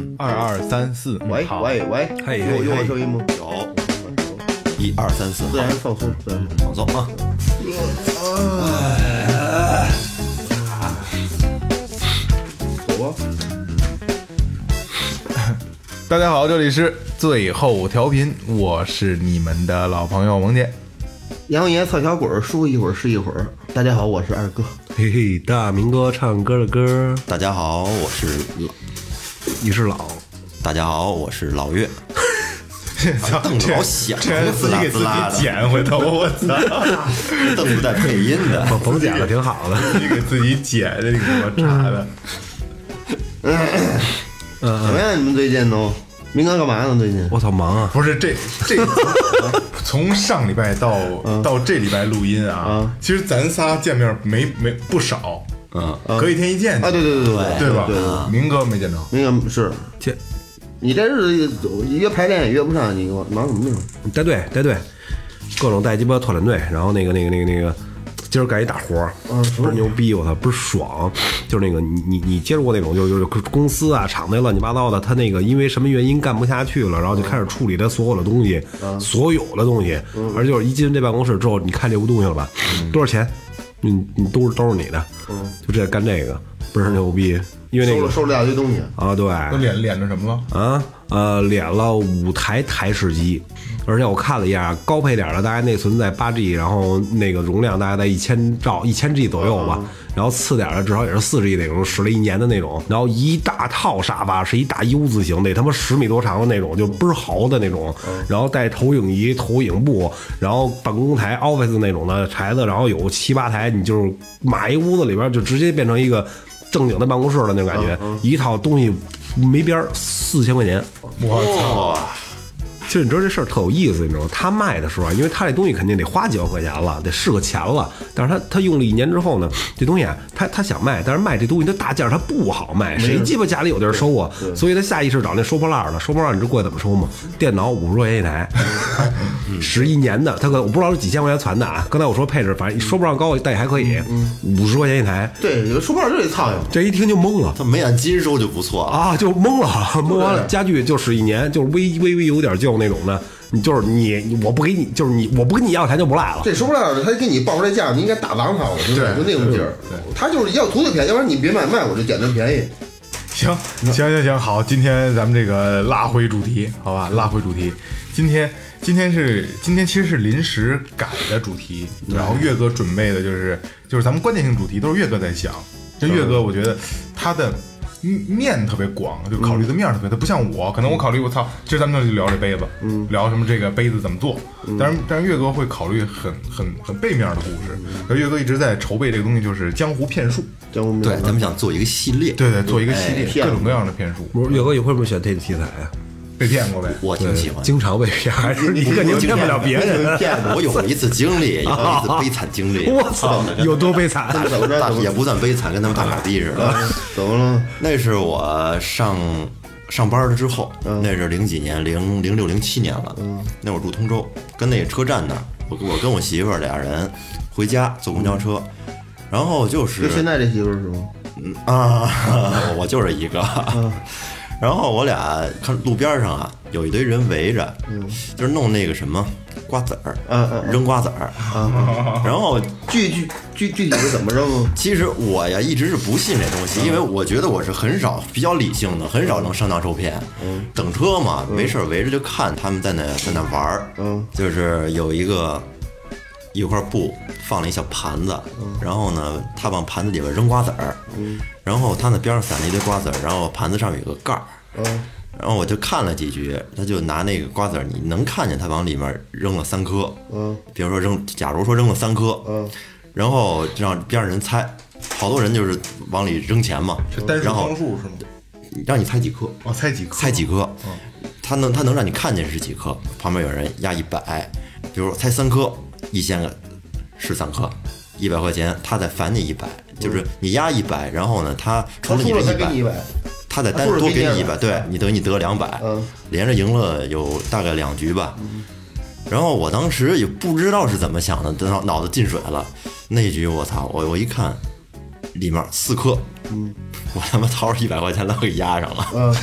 嗯，二二三四，喂喂喂，嘿有有我声音吗？有，一二三四，自然放松，自然放松啊！走啊！大家好，这里是最后调频，我是你们的老朋友萌姐。杨爷操小鬼儿，说一会儿是一会儿。大家好，我是二哥。嘿嘿，大明哥唱歌的歌，大家好，我是老，你是老，大家好，我是老岳。操凳子好响这自己给自己剪回头，我操！凳子带配音的，甭甭剪了，挺好的。自己给自己剪，这你给我查的。嗯怎么样？你们最近都？明哥干嘛呢？最近？我操，忙啊！不是这这 从上礼拜到到这礼拜录音啊嗯，其实咱仨见面没没不少，嗯，隔一天一见啊，对对对对对吧对对，？明哥没见着，明哥是这你这日子约排练也约不上，你给我忙什么呢？带队带队，各种带鸡巴团练队，然后那个那个那个那个，今儿干一大活儿，倍儿牛逼，我操，倍儿爽。就是那个你你你接触过那种，就是就是公司啊厂子乱七八糟的，他那个因为什么原因干不下去了，然后就开始处理他所有的东西，所有的东西，而就是一进这办公室之后，你看这屋东西了吧？多少钱？你你都是都是你的，就这干这个倍儿牛逼，因为那个收了收了一大堆东西，啊，对，都脸脸着什么了？啊，呃，敛了五台台式机，而且我看了一下，高配点儿的大概内存在八 G，然后那个容量大概在一千兆、一千 G 左右吧，然后次点儿的至少也是四十亿那种，使了一年的那种，然后一大套沙发是一大 U 字形，得他妈十米多长的那种，就倍儿豪的那种，然后带投影仪、投影布，然后办公台 Office 那种的台子，然后有七八台，你就是买一屋子里边就直接变成一个。正经的办公室的那种感觉，一套东西没边儿，四千块钱。我操！其实你知道这事儿特有意思，你知道吗？他卖的时候啊，因为他这东西肯定得花几万块钱了，得是个钱了。但是他他用了一年之后呢，这东西啊，他他想卖，但是卖这东西它大件儿它不好卖，谁鸡巴家里有地儿收啊？所以他下意识找那收破烂儿的。收破烂儿你知道过来怎么收吗？电脑五十块钱一台，十一年的，他可能我不知道是几千块钱攒的啊。刚才我说配置，反正说不上高，但也还可以，五十块钱一台。对，有个书包就得苍蝇。这一听就懵了。他没按斤收就不错。啊，就懵了，懵完了，家具就使一年，就是微微微有点旧那种的，你就是你，我不给你，就是你，我不跟你要钱就不赖了。这说不烂的，他给你报出来价，你应该打王他，我就对就那种劲儿。他就是要图的便宜，要不然你别卖卖，我就捡他便宜。行行行行，好，今天咱们这个拉回主题，好吧，拉回主题。今天今天是今天其实是临时改的主题，然后岳哥准备的就是就是咱们关键性主题都是岳哥在想。这岳哥我觉得他的面特别广，就考虑的面儿特别，他不像我，可能我考虑我操，其实咱们就聊这杯子，聊什么这个杯子怎么做，但是但是岳哥会考虑很很很背面的故事。而岳哥一直在筹备这个东西，就是江湖骗术，江湖对，咱们想做一个系列，对对，做一个系列，骗各种各样的骗术。不是岳哥，你会不会选这个题材啊？被骗过呗？我挺喜欢。经常被骗，还 是你肯定骗不了别人。骗过，我有过一次经历，有一次悲惨经历。我操，有多悲惨！怎么着？大也不算悲惨，跟他们大傻逼似的。怎么了？那是我上上班了之后，那是零几年，零零六零七年了。那会儿住通州，跟那个车站那儿，我我跟我媳妇儿俩人回家坐公交车，然后就是就现在这媳妇儿是吗？啊，我就是一个。然后我俩看路边上啊，有一堆人围着，就是弄那个什么瓜子儿，嗯嗯扔瓜子儿。然后具具具具体是怎么扔啊？其实我呀一直是不信这东西，因为我觉得我是很少比较理性的，很少能上当受骗。等车嘛，没事儿围着就看他们在那在那玩儿。嗯，就是有一个一块布放了一小盘子，然后呢，他往盘子里边扔瓜子儿，然后他那边上散了一堆瓜子儿，然后盘子上面有个盖儿，然后我就看了几局，他就拿那个瓜子儿，你能看见他往里面扔了三颗，嗯，比如说扔，假如说扔了三颗，嗯，然后让边上人猜，好多人就是往里扔钱嘛。这单，数然后双数是吗？让你猜几颗，哦，猜几颗？猜几颗，他能他能让你看见是几颗，旁边有人压一百，比如说猜三颗，一千个是三颗，一百块钱，他再返你一百，就是你压一百，然后呢，他除了你这一百他再单多给你一百，对你等于你得两百嗯，连着赢了有大概两局吧。然后我当时也不知道是怎么想的，等脑脑子进水了。那一局我操，我我一看，里面四颗，嗯，我他妈掏出一百块钱来给压上了，嗯，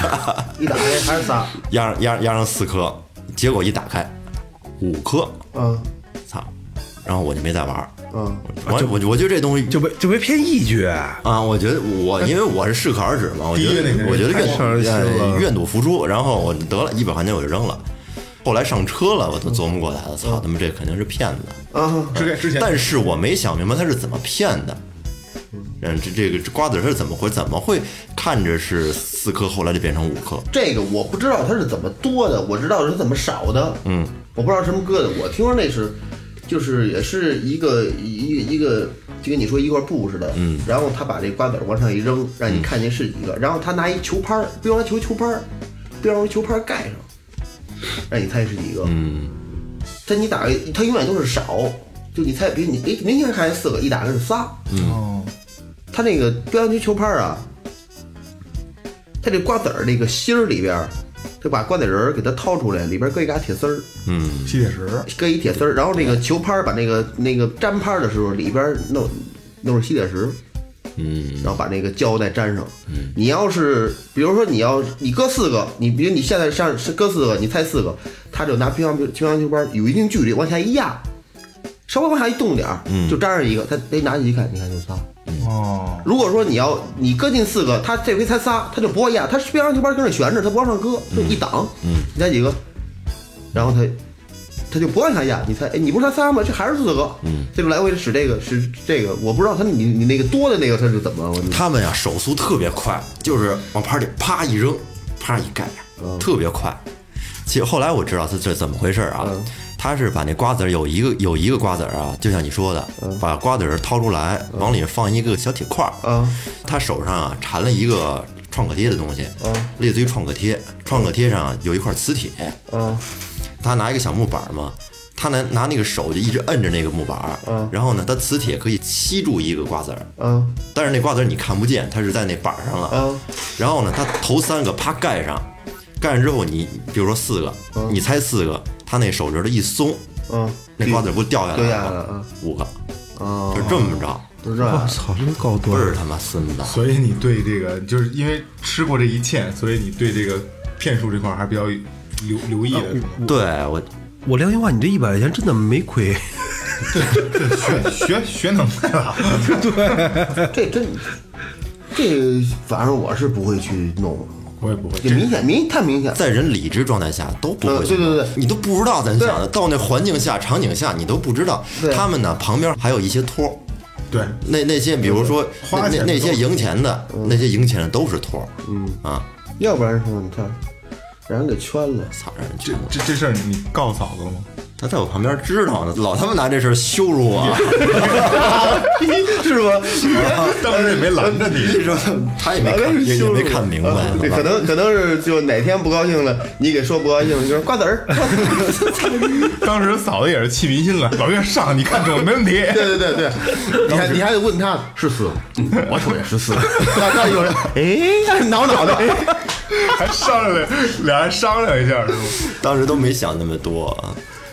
一打开还是仨，压上压压上四颗，结果一打开五颗，嗯操！然后我就没再玩儿。嗯，我我我觉得这东西就被就被骗一局，啊，我觉得我因为我是适可而止嘛，我觉得我觉得愿愿赌服输，然后我得了一百块钱我就扔了。后来上车了，我都琢磨过来了，操他妈这肯定是骗子。啊，之前之前但是我没想明白他是怎么骗的。嗯，这这个这瓜子儿是怎么回怎么会看着是四颗，后来就变成五颗？这个我不知道它是怎么多的，我知道是怎么少的。嗯，我不知道什么搁的。我听说那是，就是也是一个一个一个，就跟你说一块布似的。嗯，然后他把这瓜子往上一扔，让你看见是几个，然后他拿一球拍儿，别用球球拍儿，别用球拍儿盖上，让你猜是几个。嗯，但你打他，永远都是少，就你猜，比如你哎，明天看见四个，一打开是仨。哦，他那个乒乓球球拍儿啊，他这瓜子儿那个芯儿里边儿，它把瓜子仁儿给它掏出来，里边儿搁一嘎铁丝儿，吸铁石，搁一铁丝儿，然后那个球拍儿把那个那个粘拍儿的时候，里边儿弄弄上吸铁石，嗯，然后把那个胶带粘上。你要是比如说你要你搁四个，你比如你现在上是搁四个，你猜四个，他就拿乒乓乒乓球拍儿有一定距离往下一压，稍微往下一动点儿，就粘上一个，他得拿起一看，你看就仨。哦，如果说你要你搁进四个，他这回才仨，他就不会压，他乒乓球拍跟那悬着，他不往上搁，就一挡，嗯，你猜几个？然后他他就不往下压，你猜，哎，你不是才仨吗？这还是四个，嗯，这就来回使这个使这个，我不知道他你你那个多的那个他是怎么，我他们呀手速特别快，就是往盘里啪一扔，啪一盖，特别快。其实后来我知道他这怎么回事啊，他是把那瓜子儿有一个有一个瓜子儿啊，就像你说的，把瓜子儿掏出来，往里面放一个小铁块儿，啊他手上啊缠了一个创可贴的东西，类似于创可贴，创可贴上有一块磁铁，啊他拿一个小木板嘛，他拿拿那个手就一直摁着那个木板，然后呢，他磁铁可以吸住一个瓜子儿，啊但是那瓜子儿你看不见，它是在那板上了。啊然后呢，他头三个啪盖上，盖上之后你比如说四个，你猜四个，他那手指头一松，嗯，那瓜子不掉下来了五个，啊，就这么着，就这样。我操，真高端。倍儿他妈孙子。所以你对这个就是因为吃过这一堑，所以你对这个骗术这块儿还比较留留意？对我，我良心话，你这一百块钱真的没亏。学学 学能耐了，对。这真这反正我是不会去弄，我也不会。就明显明太明显，在人理智状态下都不会对对对你都不知道咱想的，到那环境下、场景下，你都不知道。他们呢，旁边还有一些托儿，对，那那些比如说花钱的那些赢钱的，那些赢钱的都是托儿，嗯啊，要不然说你看让人给圈了。操让人这圈了。这这事儿你告诉嫂子了吗？他在我旁边知道呢，老他妈拿这事儿羞辱我。是吧？当时也没拦着你，他也没看，也也没看明白可能可能是就哪天不高兴了，你给说不高兴了，你说瓜子儿，当时嫂子也是气迷心了，老岳上，你看准没问题。对对对对，你还你还得问他是四，嗯我瞅也是四，那那有人哎挠挠的，哎还商量了，俩人商量一下是吧？当时都没想那么多，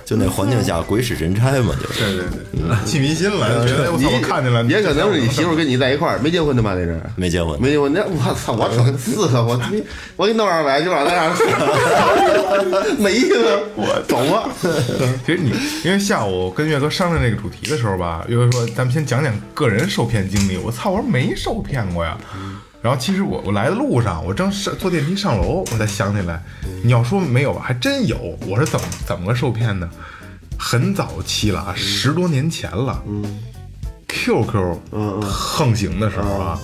就那环境下鬼使神差嘛，就是。对对对，气迷心了，觉得我操，我看见了，也可能是你媳妇跟你在一块儿，没结婚的吧？那是没结婚，没结婚，那我操，我瞅四个，我我给你弄二百，就往那样没意思，我走吧。其实你因为下午跟岳哥商量这个主题的时候吧，岳哥说咱们先讲讲个人受骗经历。我操，我说没受骗过呀。然后其实我我来的路上，我正上坐电梯上楼，我才想起来，你要说没有吧，还真有。我是怎么怎么个受骗呢？很早期了啊，十多年前了。嗯，QQ 横行的时候啊，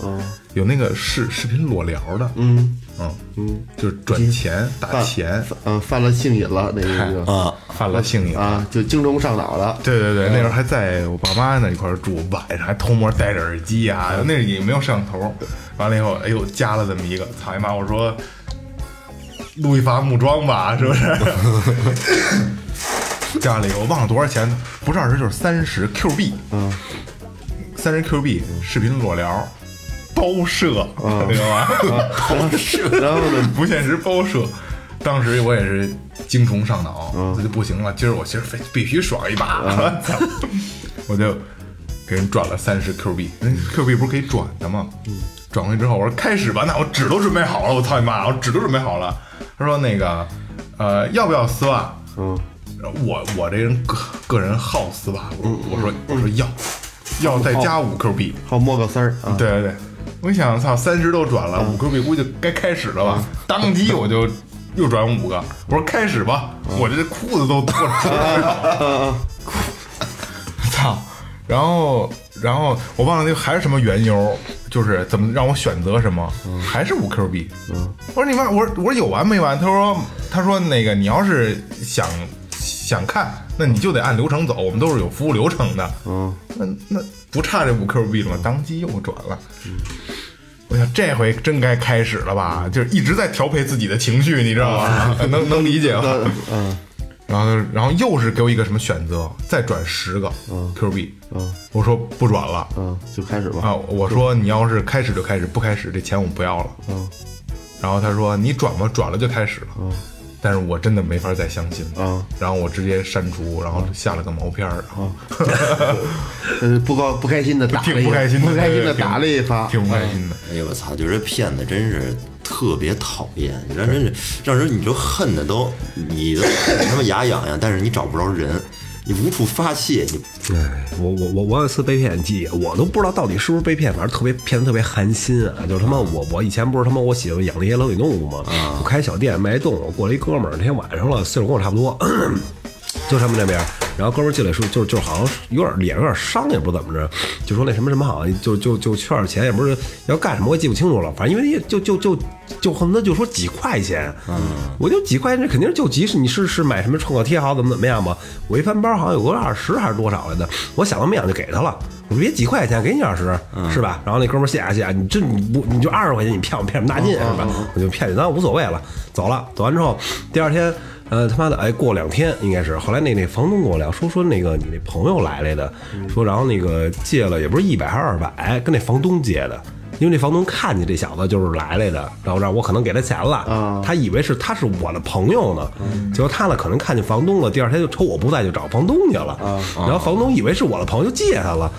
有那个视视频裸聊的，嗯嗯嗯，就是转钱打钱，嗯，犯了性瘾了，那个啊，犯了性瘾。啊，就精虫上脑了。对对对，那时候还在我爸妈那一块住，晚上还偷摸戴着耳机啊，那也没有摄像头。完了以后，哎呦，加了这么一个，操你妈！我说，路易发木桩吧，是不是？加了一个，我忘了多少钱，不是二十就是三十 Q 币，嗯，三十 Q 币视频裸聊，包摄，知道吗？然后呢，不现实包射。当时我也是精虫上脑，这就不行了。今儿我今儿非必须爽一把，操 我就给人转了三十 Q 币。人 Q 币不是可以转的吗？转回去之后，我说开始吧，那我纸都准备好了，我操你妈，我纸都准备好了。他说那个，呃，要不要丝袜？嗯，我我这人个个人好丝袜，我我说我说要要再加五 Q 币。好摸个丝儿啊。对对对，我一想，操，三十都转了，五 Q 币估计该开始了吧？当即我就又转五个，我说开始吧，我这裤子都脱了，操！然后然后我忘了那个还是什么缘由，就是怎么让我选择什么，还是五 Q 币。我说你妈，我说我说有完没完？他说他说那个你要是想想看，那你就得按流程走，我们都是有服务流程的。嗯，那那不差这五 Q 币了吗？当即又转了。我想这回真该开始了吧？就是一直在调配自己的情绪，你知道吗？能能理解吗？嗯然后然后又是给我一个什么选择，再转十个 Q 币。嗯我说不转了嗯，就开始吧。啊！我说你要是开始就开始，不开始这钱我不要了。嗯然后他说你转吧，转了就开始了。嗯但是我真的没法再相信了。嗯然后我直接删除，然后下了个毛片儿，然后 呃，不高不开心的打了一 挺不开心的，不开心的打了一发。挺不开心的。哎呦我操！就这骗子真是特别讨厌，让人让人你就恨的都你都恨得他妈牙痒痒，但是你找不着人，你无处发泄，你哎，我我我我有一次被骗记，我都不知道到底是不是被骗，反正特别骗的特别寒心啊！就是他妈我我以前不是他妈我喜欢养那些冷血动物嘛，我开小店卖动物，过来一哥们儿，那天晚上了，岁数跟我差不多，就他们那边，然后哥们进来说，就是就是好像有点脸有点伤，也不怎么着，就说那什么什么好像就就就缺点钱，也不是要干什么，我也记不清楚了，反正因为就就就就恨不得就说几块钱，嗯，我就几块钱，这肯定是就急，是你是是买什么创可贴好怎么怎么样吧？我一翻包好像有个二十还是多少来的，我想都没想就给他了。我说别几块钱，给你二十，是吧？然后那哥们谢谢谢谢，你这你不你就二十块钱，你骗我骗什么大劲是吧？我就骗你，当然无所谓了，走了。走完之后，第二天，呃，他妈的，哎，过两天应该是，后来那那房东跟我聊说说那个你那朋友来来的，说然后那个借了也不是一百还是二百，跟那房东借的。因为那房东看见这小子就是来来的，然后让我可能给他钱了，他以为是他是我的朋友呢，结果他呢可能看见房东了，第二天就瞅我不在就找房东去了，然后房东以为是我的朋友就借他了，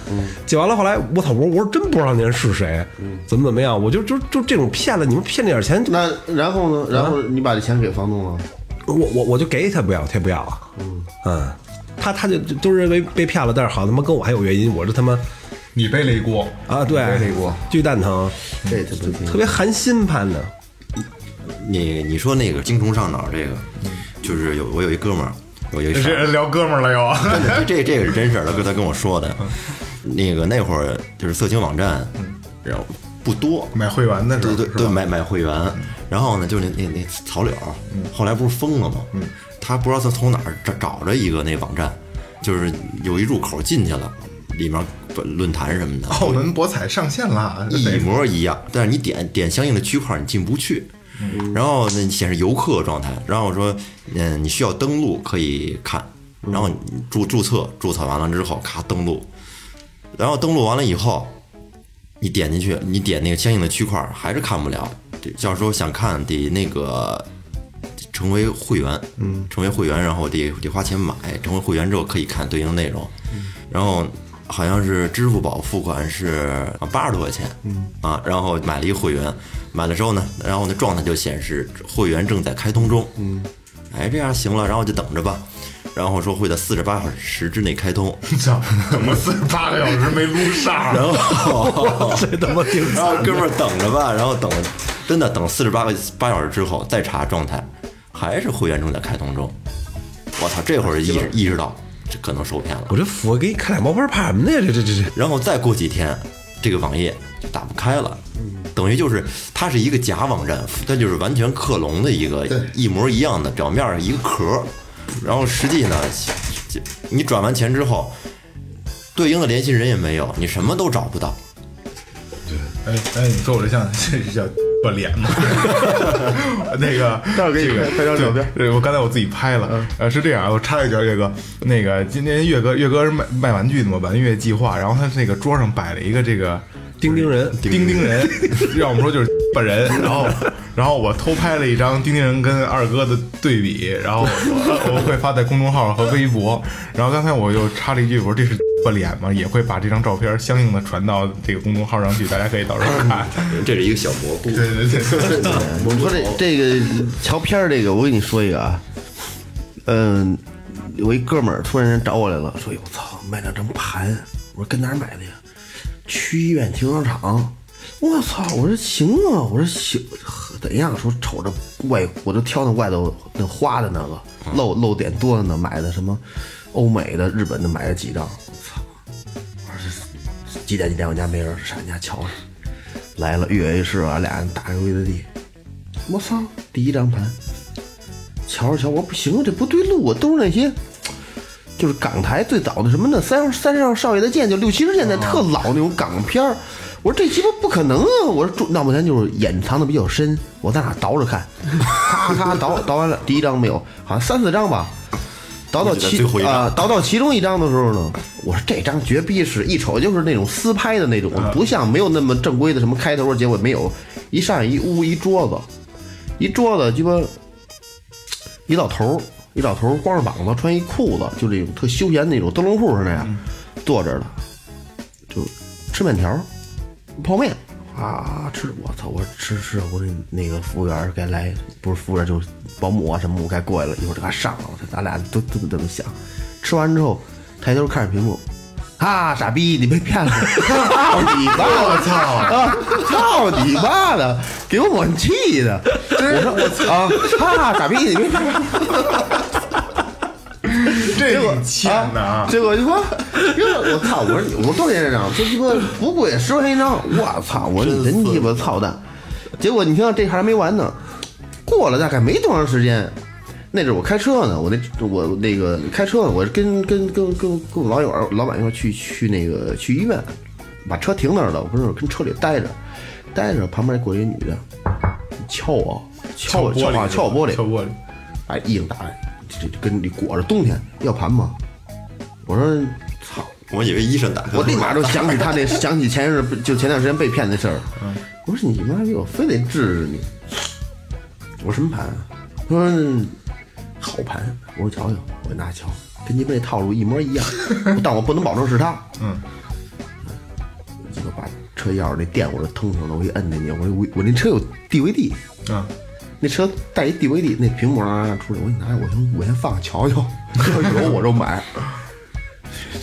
借完了后来我操，我我说真不知道那人是谁，怎么怎么样，我就就就这种骗了，你们骗那点钱，那然后呢？然后你把这钱给房东了？我我我就给他不要，他也不要啊，嗯，他他就就就认为被骗了，但是好他妈跟我还有原因，我这他妈你背了一锅啊对背了一锅，巨蛋疼，这他不行。特别寒心盼的。你你说那个精虫上脑这个，就是有我有一哥们儿，我有一聊哥们儿了又。真的，这这这个是真事儿，他跟他跟我说的。那个那会儿就是色情网站，然后不多，买会员的时候，对对对，买买会员。然后呢，就是那那那草柳，后来不是封了吗？他不知道他从哪儿找找着一个那网站，就是有一入口进去了，里面论坛什么的，澳门博彩上线了，一模一样，但是你点点相应的区块，你进不去。然后呢，显示游客状态。然后我说，嗯，你需要登录可以看。然后注注册，注册完了之后，咔登录。然后登录完了以后，你点进去，你点那个相应的区块，还是看不了。到时候想看，得那个成为会员，嗯，成为会员，然后得得花钱买。成为会员之后可以看对应内容。然后好像是支付宝付款是八十多块钱，嗯啊，然后买了一个会员，买了之后呢，然后那状态就显示会员正在开通中，嗯，哎，这样行了，然后就等着吧，然后说会在四十八小时之内开通，操，怎么四十八个小时没撸上？然后 这他妈挺然后哥们儿等着吧，然后等真的等四十八个八小时之后再查状态，还是会员正在开通中，我操，这会儿意识意识到。这可能受骗了。我这服给你开俩毛牌，怕什么呢？这这这这，然后再过几天，这个网页就打不开了，等于就是它是一个假网站，它就是完全克隆的一个一模一样的，表面上一个壳儿，然后实际呢，你转完钱之后，对应的联系人也没有，你什么都找不到。对哎哎，你说我这像这是叫把 脸吗？那个，待会儿给你这个拍拍张照片对，我刚才我自己拍了。呃，是这样，我插一句，岳哥，那个今天岳哥岳哥是卖卖玩具的嘛，玩乐计划，然后他那个桌上摆了一个这个钉钉人，钉钉人，让我们说就是本人，然后然后我偷拍了一张丁丁人跟二哥的对比，然后我会发在公众号和微博，然后刚才我又插了一句，我说这是把脸吗？也会把这张照片相应的传到这个公众号上去，大家可以到时候看。这是一个小蘑菇。对对对，我说这这个瞧片儿这个，我跟你说一个啊，嗯，有一哥们儿突然间找我来了，说：“哟我操，买两张盘。”我说：“跟哪买的呀？”区医院停车场。我操！我说行啊，我说行，怎样？说瞅着外，我就挑那外头那花的那个漏漏点多的呢，买的什么欧美的、日本的，买了几张。我操！我说是几点几点？我家没人，上你家瞧瞧。来了，跃跃式啊，俩人打个 VCD。我操，第一张盘，瞧着瞧，我说不行，这不对路啊，都是那些，就是港台最早的什么呢？三三上少爷的剑，就六七十年代特老那种港片儿。我说这鸡巴不可能啊！我说那半天就是掩藏的比较深，我在哪倒着看，咔咔倒倒完了，第一张没有，好像三四张吧。倒到其啊，倒到其中一张的时候呢，我说这张绝逼是一瞅就是那种私拍的那种，不像没有那么正规的什么开头啊结尾没有，一上来一屋一桌子，一桌子鸡巴一老头儿，一老头儿光着膀子，穿一裤子，就这种特休闲那种灯笼裤似的那样，坐着的，就吃面条儿，泡面啊吃，我操！我吃吃，我说那个服务员该来，不是服务员就是保姆啊什么，我该过来了，一会儿就给他上了，我操，咱俩都都这么想。吃完之后，抬头看着屏幕，啊，傻逼，你被骗了！操你妈！我操！啊，操你妈的！给我气的！我说我操啊！哈，傻逼，你被骗了！这结果你欠的啊！结果就说，我操！我说你，我说多少钱一张？这鸡巴不贵，十块钱一张。我操！我说你真鸡巴操蛋！结果你听这还没完呢，过了大概没多长时间，那阵我开车呢，我那我那个开车呢，我跟跟跟跟跟我老友老板一块去去那个去医院，把车停那儿了，我不是跟车里待着，待着旁边过来一女的，敲我，敲我，敲我，敲我玻璃，敲玻璃。哎，一硬打来，这这跟你裹着冬天要盘吗？我说操！我以为医生打开，我立马就想起他那想起前日就前段时间被骗的事儿。我说你妈逼，我非得治治你。我说什么盘啊？他说好盘。我说瞧瞧，我拿瞧，跟你们那套路一模一样，但我不能保证是他。嗯，结果把车钥匙那电我就腾腾了，我一摁进去，我我我那车有 DVD，啊，那车带一 DVD，那屏幕啊出来，我给你拿着，我先我先放瞧瞧，要 有我就买。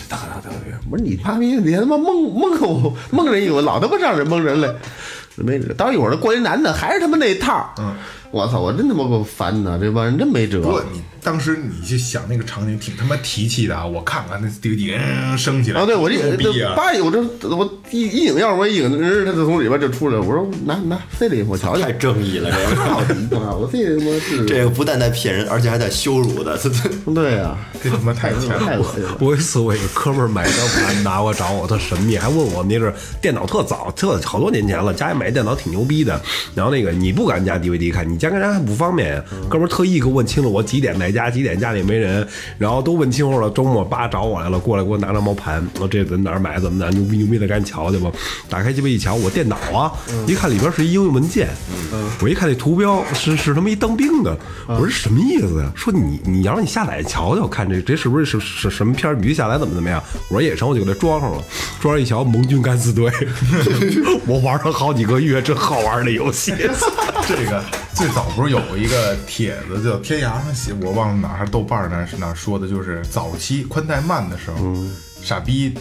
大大大我说你妈逼，你他妈蒙蒙我蒙人一我老他妈让人蒙人了，没到一会儿过一男的还是他妈那套，嗯，我操，我真他妈够烦的，这帮人真没辙。不过你当时你就想那个场景，挺他妈提气的啊！我看看那 DVD 嗯升起来啊，对我这牛逼啊！这叭，我这我一一拧钥匙，我一拧，人他就从里边就出来了。我说拿拿塞里，我瞧瞧太。正义了，这个操你妈！我这他妈是这个不但在骗人，而且还在羞辱的，对呀，这他妈太欠了。太恶心了。我有一次我一个哥们儿买张盘拿过找我，特神秘，还问我那阵儿电脑特早，特好多年前了，家里买电脑挺牛逼的。然后那个你不敢加 DVD 看，你加跟家还不方便呀。哥们儿特意给我问清了我几点在家，几点家里没人，然后都问清楚了。周末叭找我来了，过来给我拿张毛盘，我这在哪儿买，怎么的，牛逼牛逼的，赶紧瞧去吧。打开鸡巴一瞧，我电脑啊，一看里边是一应用文件，我一看那图标是是他妈一当兵的，我说什么意思呀？说你你要让你下载瞧瞧，看这这是不是是是什么片儿？你去下载怎么怎么样？我说也成，我就给它装上了。装上一瞧，盟军敢死队，我玩了好几个月，这好玩的游戏。这个最早不是有一个帖子叫天涯上写，我忘了哪还是豆瓣儿那儿是哪说的，就是早期宽带慢的时候，傻逼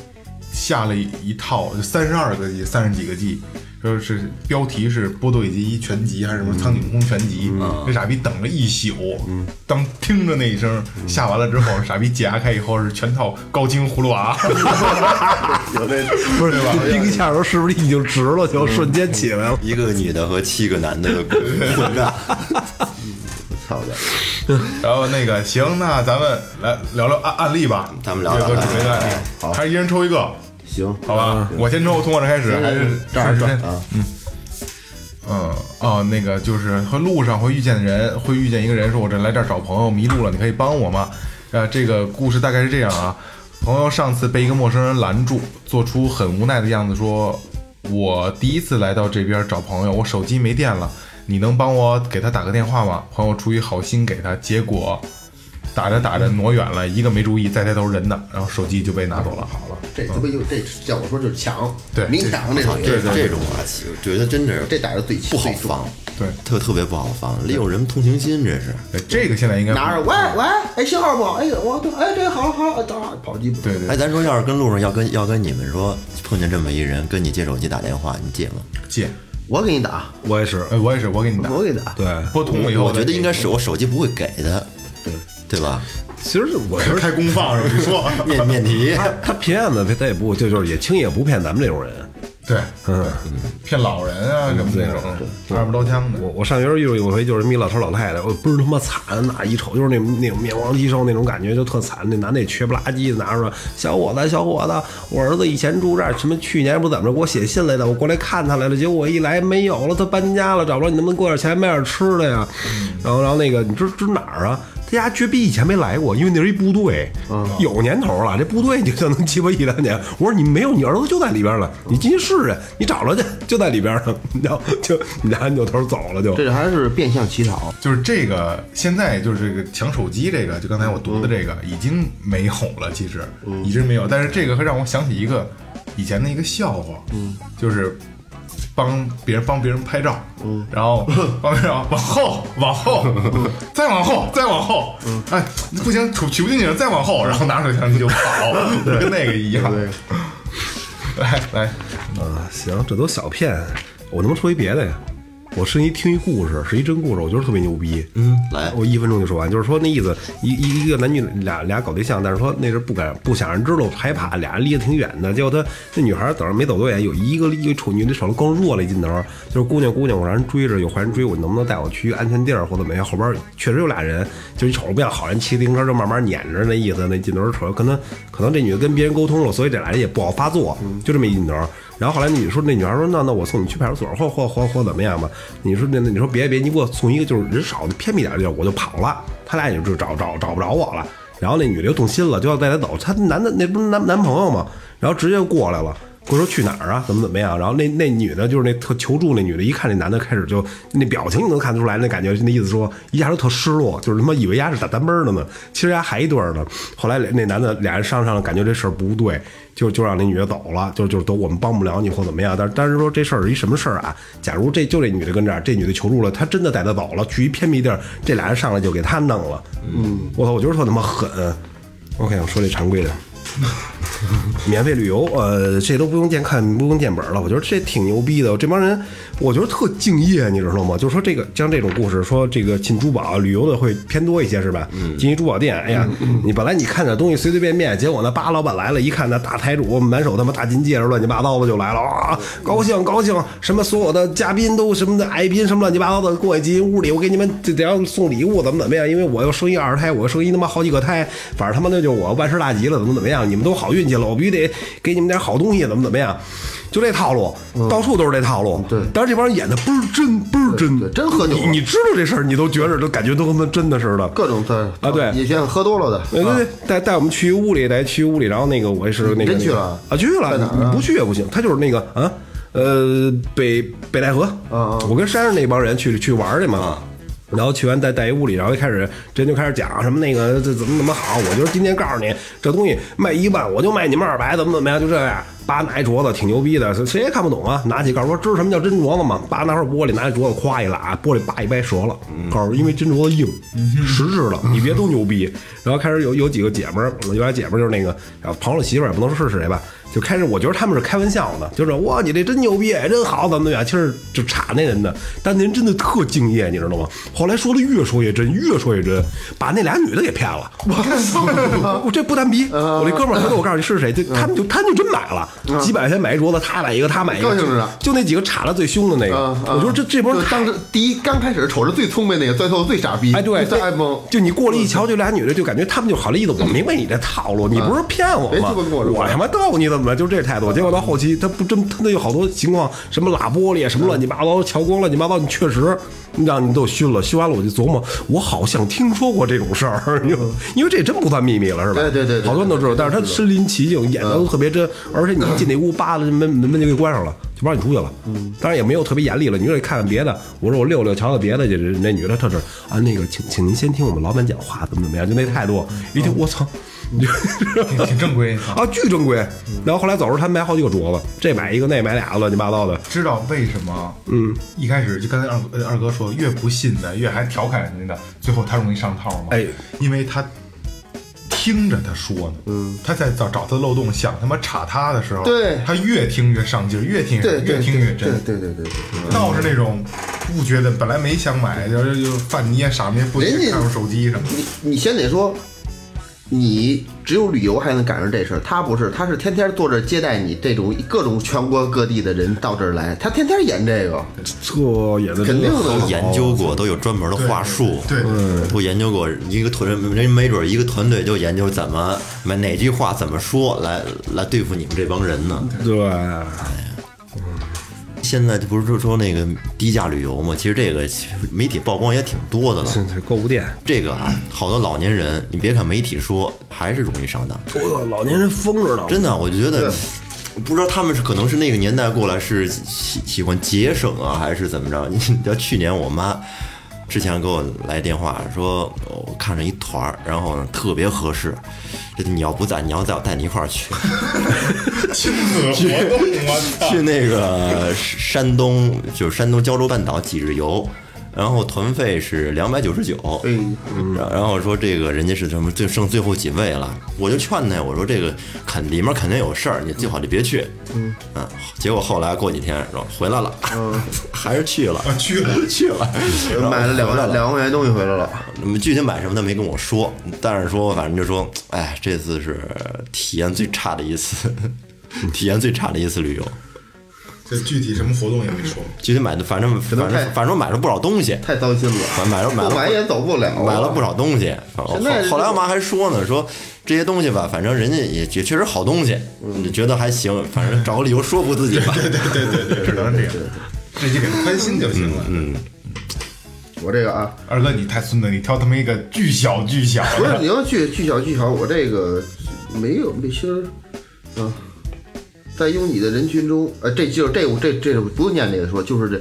下了一套就三十二个 G、三十几个 G，说是标题是波多野结衣全集还是什么苍井空全集，那傻逼等了一宿，当听着那一声下完了之后，傻逼解压开以后是全套高清葫芦娃，有这 不是这冰下的时候是不是已经直了，就瞬间起来了？一个女的和七个男的混战，操的，然后那个行，那咱们来聊聊案案例吧，咱们聊聊岳哥准备的案例，好还是一人抽一个，行，好吧？我先抽，从我这开始，还是这样看时间算啊，嗯哦，那个就是和路上会遇见的人，会遇见一个人，说我这来这儿找朋友迷路了，你可以帮我吗？呃，这个故事大概是这样啊，朋友上次被一个陌生人拦住，做出很无奈的样子，说我第一次来到这边找朋友，我手机没电了，你能帮我给他打个电话吗？朋友出于好心给他，结果打着打着挪远了，一个没注意，再抬头人呢，然后手机就被拿走了。好了，这这不就这叫我说就是抢，对明抢这种这这种啊，我觉得真是这打着最不好防，对。特特别不好防，利用人同情心，这是。哎这个现在应该拿着喂喂，哎信号不好，哎我对哎这好了好了，打跑机不对对。哎，咱说要是跟路上要跟要跟你们说碰见这么一人跟你借手机打电话，你借吗？借，我给你打，我也是，哎我也是，我给你打，我给你打，对，拨通了以后，我觉得应该是我手机不会给他，对对吧？其实我觉得开公放是吧？你说，面面题，他他骗子，他他也不就就是也轻易也不骗咱们这种人。对，嗯，骗老人啊什么那种，二不刀枪的。我我上学时候遇到有回就是一老头老太太，我倍儿他妈惨，那一瞅就是那那种面黄肌瘦那种感觉，就特惨。那男的也缺不拉几的，拿出来，小伙子小伙子，我儿子以前住这儿，什么去年不怎么着给我写信来的，我过来看他来了，结果我一来没有了，他搬家了，找不着，你能不能给我点钱买点吃的呀？然后然后那个你知知哪儿啊？他家绝逼以前没来过，因为那是一部队，有年头了。这部队你就能鸡巴一两年。我说你没有，你儿子就在里边了，你进去试试，你找着去，就在里边呢。然后就你俩扭头走了就。这还是变相乞讨，就是这个，现在就是这个抢手机这个，就刚才我读的这个已经没有了，其实一直没有。但是这个会让我想起一个以前的一个笑话，嗯，就是帮别人帮别人拍照，嗯，然后 帮别人往后往后，再往后再往后，嗯，哎不行，取取不进去了，再往后，然后拿出相机就跑，就 跟那个一样。来来，啊，行，这都小骗，我能不能说一别的呀？我是一听一故事，是一真故事，我觉得特别牛逼。嗯，来我一分钟就说完，就是说那意思，一一一个男女俩俩搞对象，但是说那是不敢不想让人知道，害怕，俩人离得挺远的。结果他那女孩等着没走多远，有一个一个处女的手上更弱了一劲头，就是姑娘姑娘，我让人追着，有坏人追我，你能不能带我去一个安全地儿或怎么样？后边确实有俩人，就一瞅着不像好人，骑自行车就慢慢撵着那意思，那劲头瞅着可能可能这女的跟别人沟通了，所以这俩人也不好发作，就这么一劲头。然后后来那女说，那女孩说，那那我送你去派出所，或或或或怎么样吧？你说那那你说别别，你给我送一个就是人少的偏僻点的地儿，我就跑了。他俩也就找找找不着我了。然后那女的又动心了，就要带他走。她男的那不是男男朋友吗？然后直接过来了。我说去哪儿啊？怎么怎么样？然后那那女的，就是那特求助那女的，一看那男的开始就那表情，你能看得出来，那感觉那意思说一下就特失落，就是他妈以为丫是打单奔的呢，其实丫还一对儿呢。后来那男的俩人商量了，感觉这事儿不对，就就让那女的走了，就就都我们帮不了你或怎么样。但是但是说这事儿是一什么事儿啊？假如这就这女的跟这儿，这女的求助了，她真的带她走了，去一偏僻地儿，这俩人上来就给她弄了。嗯，我操，我觉得特他妈狠。OK，我说这常规的。免费旅游，呃，这都不用见看，不用见本了。我觉得这挺牛逼的。这帮人，我觉得特敬业，你知道吗？就是说这个像这种故事，说这个进珠宝旅游的会偏多一些，是吧？嗯。进一珠宝店，哎呀，你本来你看点东西随随便便，结果那八，老板来了，一看那大财主满手他妈大金戒指，乱七八糟的就来了啊，高兴高兴，什么所有的嘉宾都什么的爱宾什么乱七八糟的过去进屋里，我给你们这得要送礼物，怎么怎么样？因为我又生一二胎，我又生一他妈好几个胎，反正他妈那就我万事大吉了，怎么怎么样？你们都好运气了，我必须得给你们点好东西，怎么怎么样？就这套路，到处都是这套路。对。但是这帮人演的倍儿真，倍儿真，对真喝酒你你知道这事儿，你都觉着都感觉都他妈真的似的。各种的啊对。也像喝多了的，对对对，带带我们去一屋里，带去屋里，然后那个我也是那个真去了？啊，去了，你不去也不行。他就是那个啊，呃，北北戴河，啊我跟山上那帮人去去玩去嘛。然后去完再带一屋里，然后一开始真就开始讲什么那个这怎么怎么好，我就是今天告诉你这东西卖一万，我就卖你们二百，怎么怎么样，就这样。叭拿一镯子挺牛逼的，谁谁也看不懂啊。拿起告诉说知道什么叫真镯子吗？叭拿块玻璃，拿一镯子咵一拉，玻璃叭一掰折了。告诉因为真镯子硬，实质的，你别都牛逼。然后开始有有几个姐们儿，有俩姐们儿就是那个，然后朋友媳妇儿也不能说是谁吧，就开始我觉得他们是开玩笑的，就是哇你这真牛逼，真好，怎么怎么样，其实就插那人的，但那人真的特敬业，你知道吗？后来说的越说越真，越说越真，把那俩女的给骗了。我我 这不单逼，我这哥们儿回头我告诉你是谁，就他们就他们就真买了，几百块钱买一镯子，他买一个，他买一个，高兴着呢就那几个插的最凶的那个，我觉得这这波当时第一刚开始瞅着最聪明那个，最后最傻逼，哎，对，最爱蒙。就你过来一瞧，这俩女的就感觉他们就好了意思，我明白你这套路，你不是骗我吗我？他妈逗你怎么着，就这态度。结果到后期，他不真，他那有好多情况，什么拉玻璃，什么乱七八糟，瞧光乱七八糟，你确实让你都熏了。熏完了，我就琢磨，我好像听说过这种事儿，因为因为这真不算秘密了，是吧？对对对对好多人都知道，但是他身临其境，演的都特别真，而且你一进那屋，扒拉门门门就给关上了。就不让你出去了，嗯，当然也没有特别严厉了。你说你看看别的，我说我溜溜瞧瞧别的去。那女的她是啊，那个请请您先听我们老板讲话，怎么怎么样，就那态度，一听我操，挺挺正规。啊，巨正规。然后后来走时候，他买好几个镯子，这买一个，那买俩，乱七八糟的。知道为什么？嗯，一开始就刚才二呃二哥说，越不信的，越还调侃人家的，最后他容易上套吗？哎，因为他听着他说呢，嗯，他在找找他的漏洞，想他妈插他的时候，对他越听越上劲儿，越听越听越真。对对对对对。倒是那种不觉得本来没想买，就是就犯捏傻捏不人家看会手机什么的。你你先得说，你只有旅游还能赶上这事儿，他不是，他是天天坐这接待你这种各种全国各地的人到这儿来，他天天演这个，这演的肯定都。研究过，都有专门的话术，对对。都研究过一个团，人没准一个团队就研究怎么哪哪句话怎么说来来对付你们这帮人呢。对，现在不是说说那个低价旅游嘛，其实这个媒体曝光也挺多的了。现在购物店，这个啊，好多老年人，你别看媒体说，还是容易上当。我老年人疯着呢，真的，我就觉得，不知道他们是可能是那个年代过来是喜喜欢节省啊，还是怎么着？你知道去年我妈之前给我来电话说，我看着一团儿，然后呢特别合适，这你要不在，你要在我带你一块儿去。亲子活动，我操！去那个山东，就是山东胶州半岛几日游，然后团费是两百九十九。嗯，然然后说这个人家是什么最剩最后几位了，我就劝他，我说这个肯里面肯定有事儿，你最好就别去。嗯。结果后来过几天说回来了，还是去了，啊去了。去了，买了两万两万块钱东西回来了，那么具体买什么他没跟我说，但是说反正就说，哎，这次是体验最差的一次，体验最差的一次旅游。这具体什么活动也没说。具体买的，反正反正反正买了不少东西，太糟心了。买了买了不买也走不了，买了不少东西。后后来我妈还说呢，说这些东西吧，反正人家也也确实好东西，嗯你觉得还行，反正找个理由说服自己吧。对对对对，只能这样。自己给他宽心就行了。嗯，我这个啊，二哥，你太孙子，你挑他妈一个巨小巨小不是，你要巨巨小巨小，我这个没有没心儿啊，在拥挤的人群中，呃，这就是这这这不用念这个说，就是这。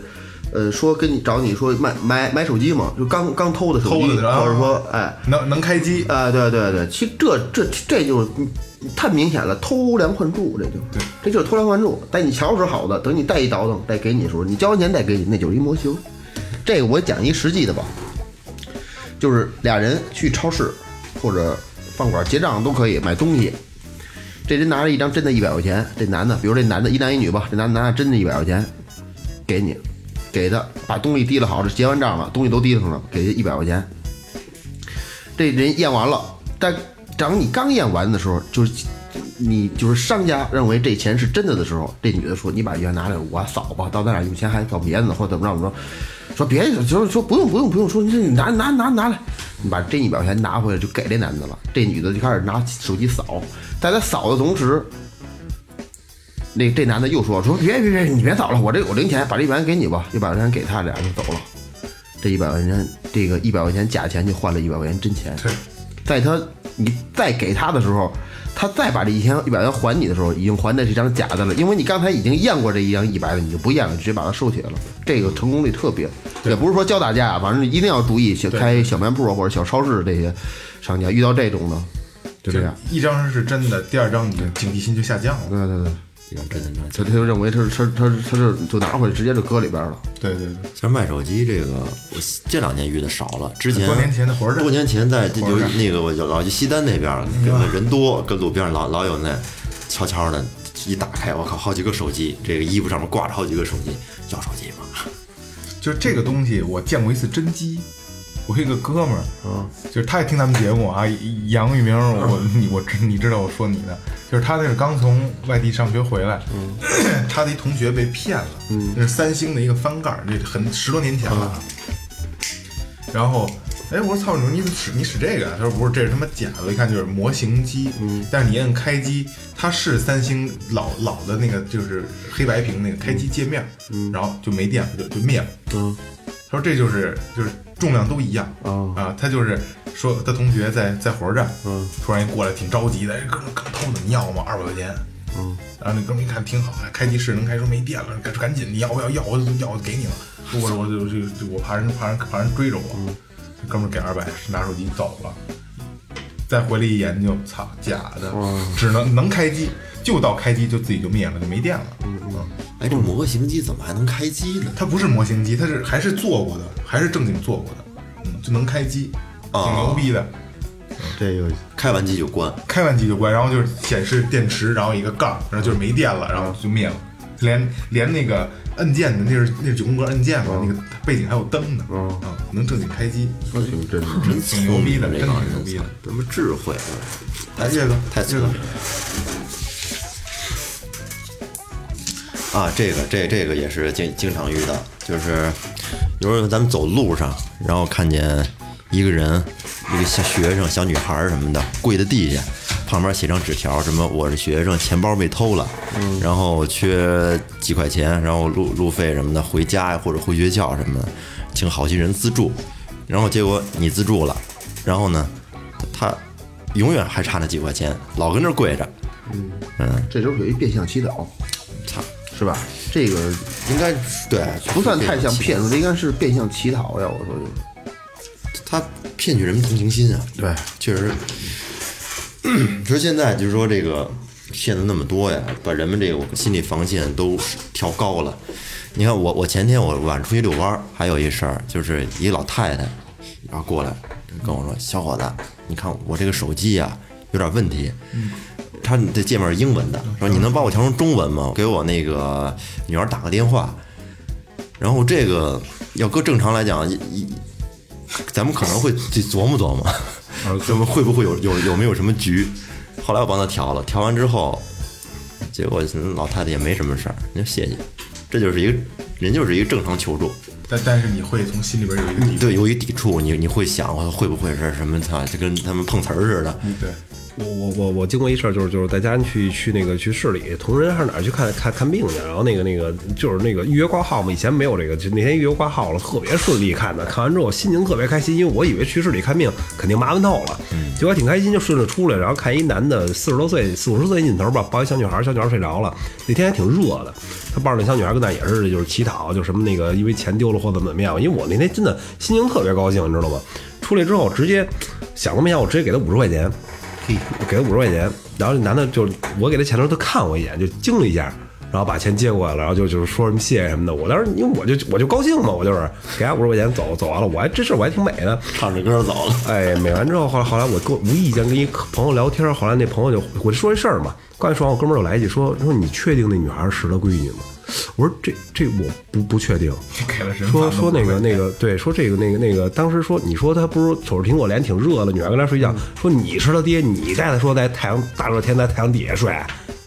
呃，说跟你找你说买买买手机嘛，就刚刚偷的手机，偷的或者说哎，能能开机，啊，对对对，其实这这这就是太明显了，偷梁换柱，这就这就是偷梁换柱。在你瞧是好的，等你再一倒腾，再给你的时候，你交完钱再给你，那就是一模型。这个我讲一实际的吧，就是俩人去超市或者饭馆结账都可以买东西，这人拿着一张真的一百块钱，这男的，比如这男的一男一女吧，这男的拿着真的一百块钱给你，给他把东西提了好，这结完账了，东西都提上了，给他一百块钱。这人验完了，但等你刚验完的时候，就是你就是商家认为这钱是真的的时候，这女的说：“你把钱拿来，我扫吧，到咱俩用钱还扫别的呢，或者怎么着怎么着。”说别就是说不用不用不用说，你你拿拿拿拿来，你把这一百块钱拿回来就给这男的了。这女的就开始拿手机扫，在他扫的同时，那这男的又说说别别别，你别扫了，我这有零钱，把这一百块钱给你吧，一百块钱给他，俩人就走了。这一百块钱，这个一百块钱假钱就换了一百块钱真钱。对，在他你再给他的时候，他再把这一千一百元还你的时候，已经还的是一张假的了，因为你刚才已经验过这一张一百的，你就不验了，直接把它收起来了。这个成功率特别，也不是说教大家啊，反正一定要注意，小开小卖部或者小超市这些商家遇到这种的，就这样。一张是真的，第二张你的警惕心就下降了。对对对，真的真的。他他就认为他是他他他是就拿回来直接就搁里边了。对对对，其实卖手机这个，我这两年遇的少了。之前多年前的活儿多年前在就那个我就老去西单那边人多，跟路边上老老有那悄悄的一打开，我靠，好几个手机，这个衣服上面挂着好几个手机，要手机吗？就是这个东西，我见过一次真机。我有一个哥们儿，嗯。就是他也听咱们节目啊，杨玉明，我你我知你知道我说你的，就是他那是刚从外地上学回来，他的一同学被骗了，嗯。那是三星的一个翻盖儿，那很十多年前了啊。然后，哎，我说操，你说你怎么使你使这个啊？他说不是，这是他妈假的，一看就是模型机，嗯。但是你摁开机，它是三星老老的那个就是黑白屏那个开机界面，然后就没电了，就就灭了。嗯。他说这就是就是重量都一样。啊，他就是说他同学在在火车站，突然一过来挺着急的，哎哥们儿刚偷的，你要吗？二百块钱，嗯，然后那哥们儿一看挺好，还开机室能开，说没电了，赶赶紧你要不要？要我就要给你了，我说我就就就我怕人怕人怕人追着我，这哥们儿给二百，拿手机走了，再回来一研究，操，假的，只能能开机，就到开机就自己就灭了，就没电了，嗯。哎，这模型机怎么还能开机呢？它不是模型机，它是还是做过的，还是正经做过的，嗯，就能开机，挺牛逼的。这个开完机就关，开完机就关，然后就是显示电池，然后一个杠，然后就是没电了，然后就灭了，连连那个按键的，那是那是九宫格按键嘛，那个背景还有灯呢，啊，能正经开机，说挺真的。真挺牛逼的，真挺牛逼的。什么智慧，来这个，这个太聪明啊！这个这这个也是经经常遇到，就是有时候咱们走路上，然后看见一个人，一个小学生、小女孩儿什么的跪在地下，旁边写张纸条，什么我是学生，钱包被偷了，然后缺几块钱，然后路路费什么的，回家或者回学校什么的，请好心人资助，然后结果你资助了，然后呢，他永远还差那几块钱，老跟那儿跪着，嗯这就是属于变相乞讨，操，是吧？这个应该对不算太像骗子，这应该是变相乞讨呀。我说就是，他骗取人们同情心啊。对，确实。说现在就是说这个骗子那么多呀，把人们这个心理防线都调高了。你看我我前天我晚上出去遛弯儿，还有一事儿，就是一个老太太，然后过来跟我说：“小伙子，你看我这个手机呀、有点问题。”他这界面是英文的，说你能帮我调成中文吗？给我那个女儿打个电话。然后这个要搁正常来讲，一一咱们可能会去琢磨琢磨，咱们会不会有有有没有什么局？后来我帮他调了，调完之后，结果老太太也没什么事儿，你说谢谢，这就是一个人就是一个正常求助，但但是你会从心里边有一个底对，有一抵触，你你会想会不会是什么？他，就跟他们碰瓷儿似的，对，我我我我经过一事儿，就是就是带家人去去那个去市里同仁还是哪儿去看看看病去，然后那个那个就是那个预约挂号嘛，以前没有这个，就那天预约挂号了，特别顺利看的，看完之后心情特别开心，因为我以为去市里看病肯定麻烦透了，结果挺开心，就顺着出来，然后看一男的四十多岁四五十岁劲头吧，抱一小女孩，小女孩睡着了，那天还挺热的，他抱着那小女孩跟那也是就是乞讨，就什么那个因为钱丢了或怎么怎么样，因为我那天真的心情特别高兴，你知道吗？出来之后直接想都没想，我直接给他五十块钱。我给了五十块钱，然后那男的就我给他钱的时候，他看我一眼，就惊了一下，然后把钱接过来了，然后就就是说什么谢谢什么的。我当时因为我就我就高兴嘛，我就是给他五十块钱走走完了，我还这事儿我还挺美的。唱着歌走了。哎，美完之后，后来后来我跟我无意间跟一朋友聊天，后来那朋友就我就说这事儿嘛，刚才说完，我哥们儿又来一句说说你确定那女孩是他闺女吗？我说这这我不不确定。给了人说说那个那个对，说这个那个那个，当时说你说他不是瞅着苹果脸挺热的，女孩跟他睡觉，说你是他爹，你带他说在太阳大热天在太阳底下睡，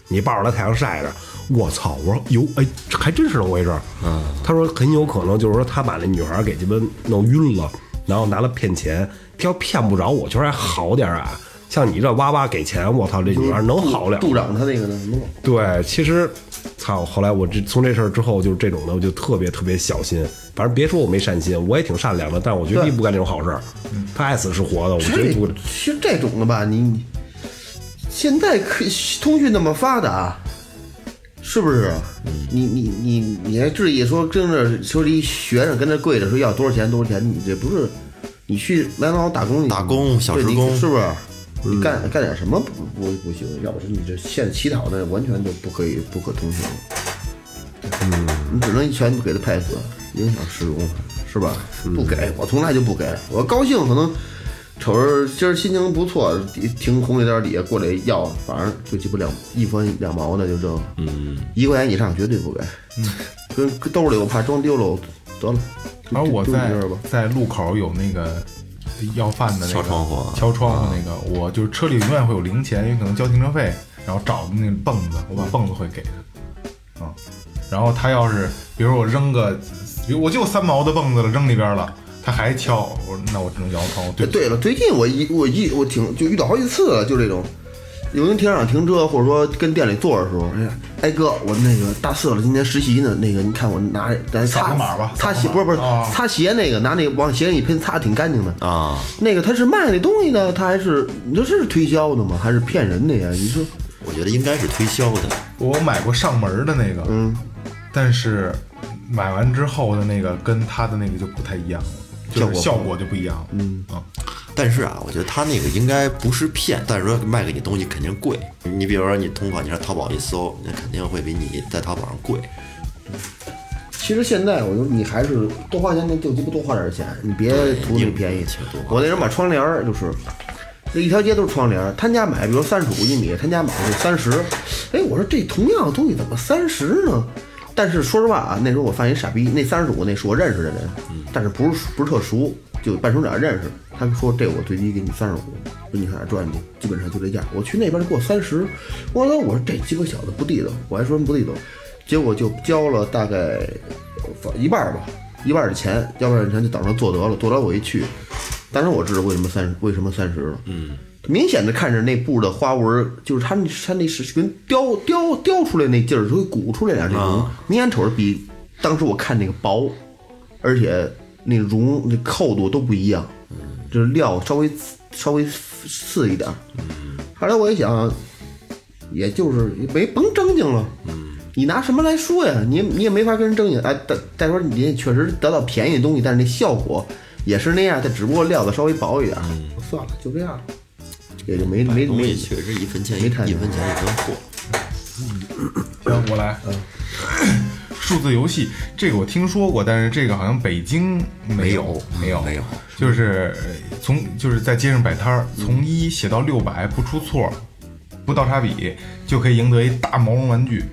你抱着他太阳晒着，我操！我说哟，哎，还真是那么回事儿。嗯，他说很有可能就是说他把那女孩给鸡巴弄晕了，然后拿了骗钱，他要骗不着我，觉得还好点儿啊。像你这哇哇给钱，我操，这女孩能好了？杜长他那个那什么，对，其实，操，后来我这从这事儿之后，就是这种的，我就特别特别小心。反正别说我没善心，我也挺善良的，但是我绝对不干这种好事儿。他爱死是活的，我绝对不这。其实这种的吧，你你现在可通讯那么发达，是不是？你你你你还至于说跟着说一学生跟那跪着说要多少钱多少钱？你这不是你去麦当劳打工，打工小时工是不是？你干干点什么不不不行？要不是你这现在乞讨的完全就不可以不可通行。嗯，你只能一拳给他拍死，影响市容，是吧？不给我从来就不给，我高兴可能瞅着今儿心情不错，底停红绿灯底下过来要，反正就鸡巴两一分两毛的就这，嗯，一块钱以上绝对不给，嗯，跟跟兜里我怕装丢了，得了。就就然后我在这吧，在路口有那个要饭的那个敲窗户啊。敲窗户那个，我就是车里永远会有零钱，因为可能交停车费，然后找的那个泵子，我把蹦子会给他，啊、然后他要是比如我扔个，比如我就三毛的蹦子了，扔里边了，他还敲，我那我只能摇头，对对了，最近我一我一我挺就遇到好几次了，就这种，有人停车场停车，或者说跟店里坐的时候，哎呀，哎哥，我那个大四了，今年实习呢，那个你看我拿咱擦个码吧擦鞋不是不是啊擦鞋那个拿那个往鞋上一喷，擦的挺干净的。啊，那个他是卖那东西呢，他还是你说这是推销的吗？还是骗人的呀？你说我觉得应该是推销的。我买过上门的那个，嗯，但是买完之后的那个跟他的那个就不太一样了，就是效果就不一样了，嗯啊。但是啊，我觉得他那个应该不是骗，但是说卖给你东西肯定贵。你比如说你同款，你上淘宝一搜，那肯定会比你在淘宝上贵。其实现在我说你还是多花钱，那就鸡巴多花点钱，你别图那便宜我那人买窗帘儿就是，这一条街都是窗帘儿，他家买，比如三十五一米，他家买是三十，哎，我说这同样的东西怎么三十呢？但是说实话啊，那时候我犯一傻逼，那三十五那是我认识的人，但是不是不是特熟，就半熟脸认识。他说这我最低给你三十五，说你看哪儿赚去，基本上就这价。我去那边给我三十，我说我说这鸡巴小子不地道，我还说人不地道，结果就交了大概呃一半儿吧，一半儿的钱，要不然钱就等着做得了，做得了我一去，当时我知道为什么三十为什么三十了，嗯，明显的看着那布的花纹儿，就是它那它那是跟雕雕雕出来那劲儿，就会鼓出来点这种，明显瞅着比当时我看那个薄，而且那绒那厚度都不一样，就是料稍微稍微次一点儿。后来我一想，也就是没甭正经了，你拿什么来说呀？你你也没法跟人正经。哎，再再说你也确实得到便宜的东西，但是那效果也是那样，它只不过料子稍微薄一点儿。算了，就这样，也就没没没东西确实一分钱一分钱一分货。行，我来。数字游戏这个我听说过，但是这个好像北京没有，没有，没有。就是呃从就是在街上摆摊儿，从一写到六百不出错，不倒插笔就可以赢得一大毛绒玩具。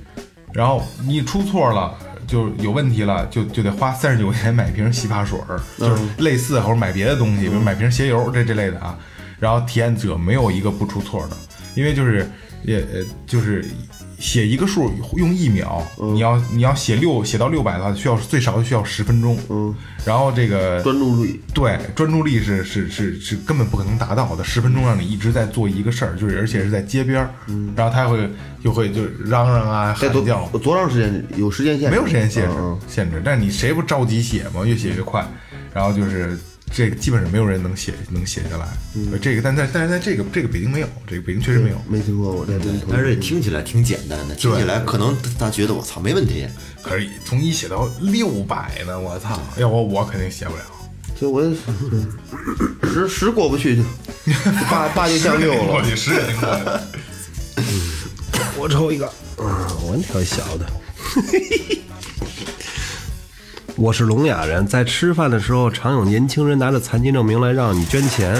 然后你出错了，就有问题了，就就得花三十九块钱买瓶洗发水儿，就是类似或者买别的东西，比如买瓶鞋油这这类的啊。然后体验者没有一个不出错的，因为就是也呃就是写一个数用一秒，你要你要写六写到六百的话，需要最少需要十分钟。嗯，然后这个专注力。对，专注力是是是是根本不可能达到的。十分钟让你一直在做一个事儿，就是而且是在街边儿，然后他会就会就嚷嚷啊喊叫，多长时间？有时间限制？没有时间限制嗯限制，但是你谁不着急写嘛，越写越快，然后就是这个基本上没有人能写能写下来。嗯这个但在但是在这个这个北京没有，这个北京确实没有。嗯没听说过这真头一但是听起来挺简单的，听起来可能他觉得我操没问题，可是从一写到六百呢，我操！要我我肯定写不了。所以我也 十十过不去就八八就降六了。我去十也挺过的。我抽一个，嗯，我挺小的。我是聋哑人，在吃饭的时候，常有年轻人拿着残疾证明来让你捐钱，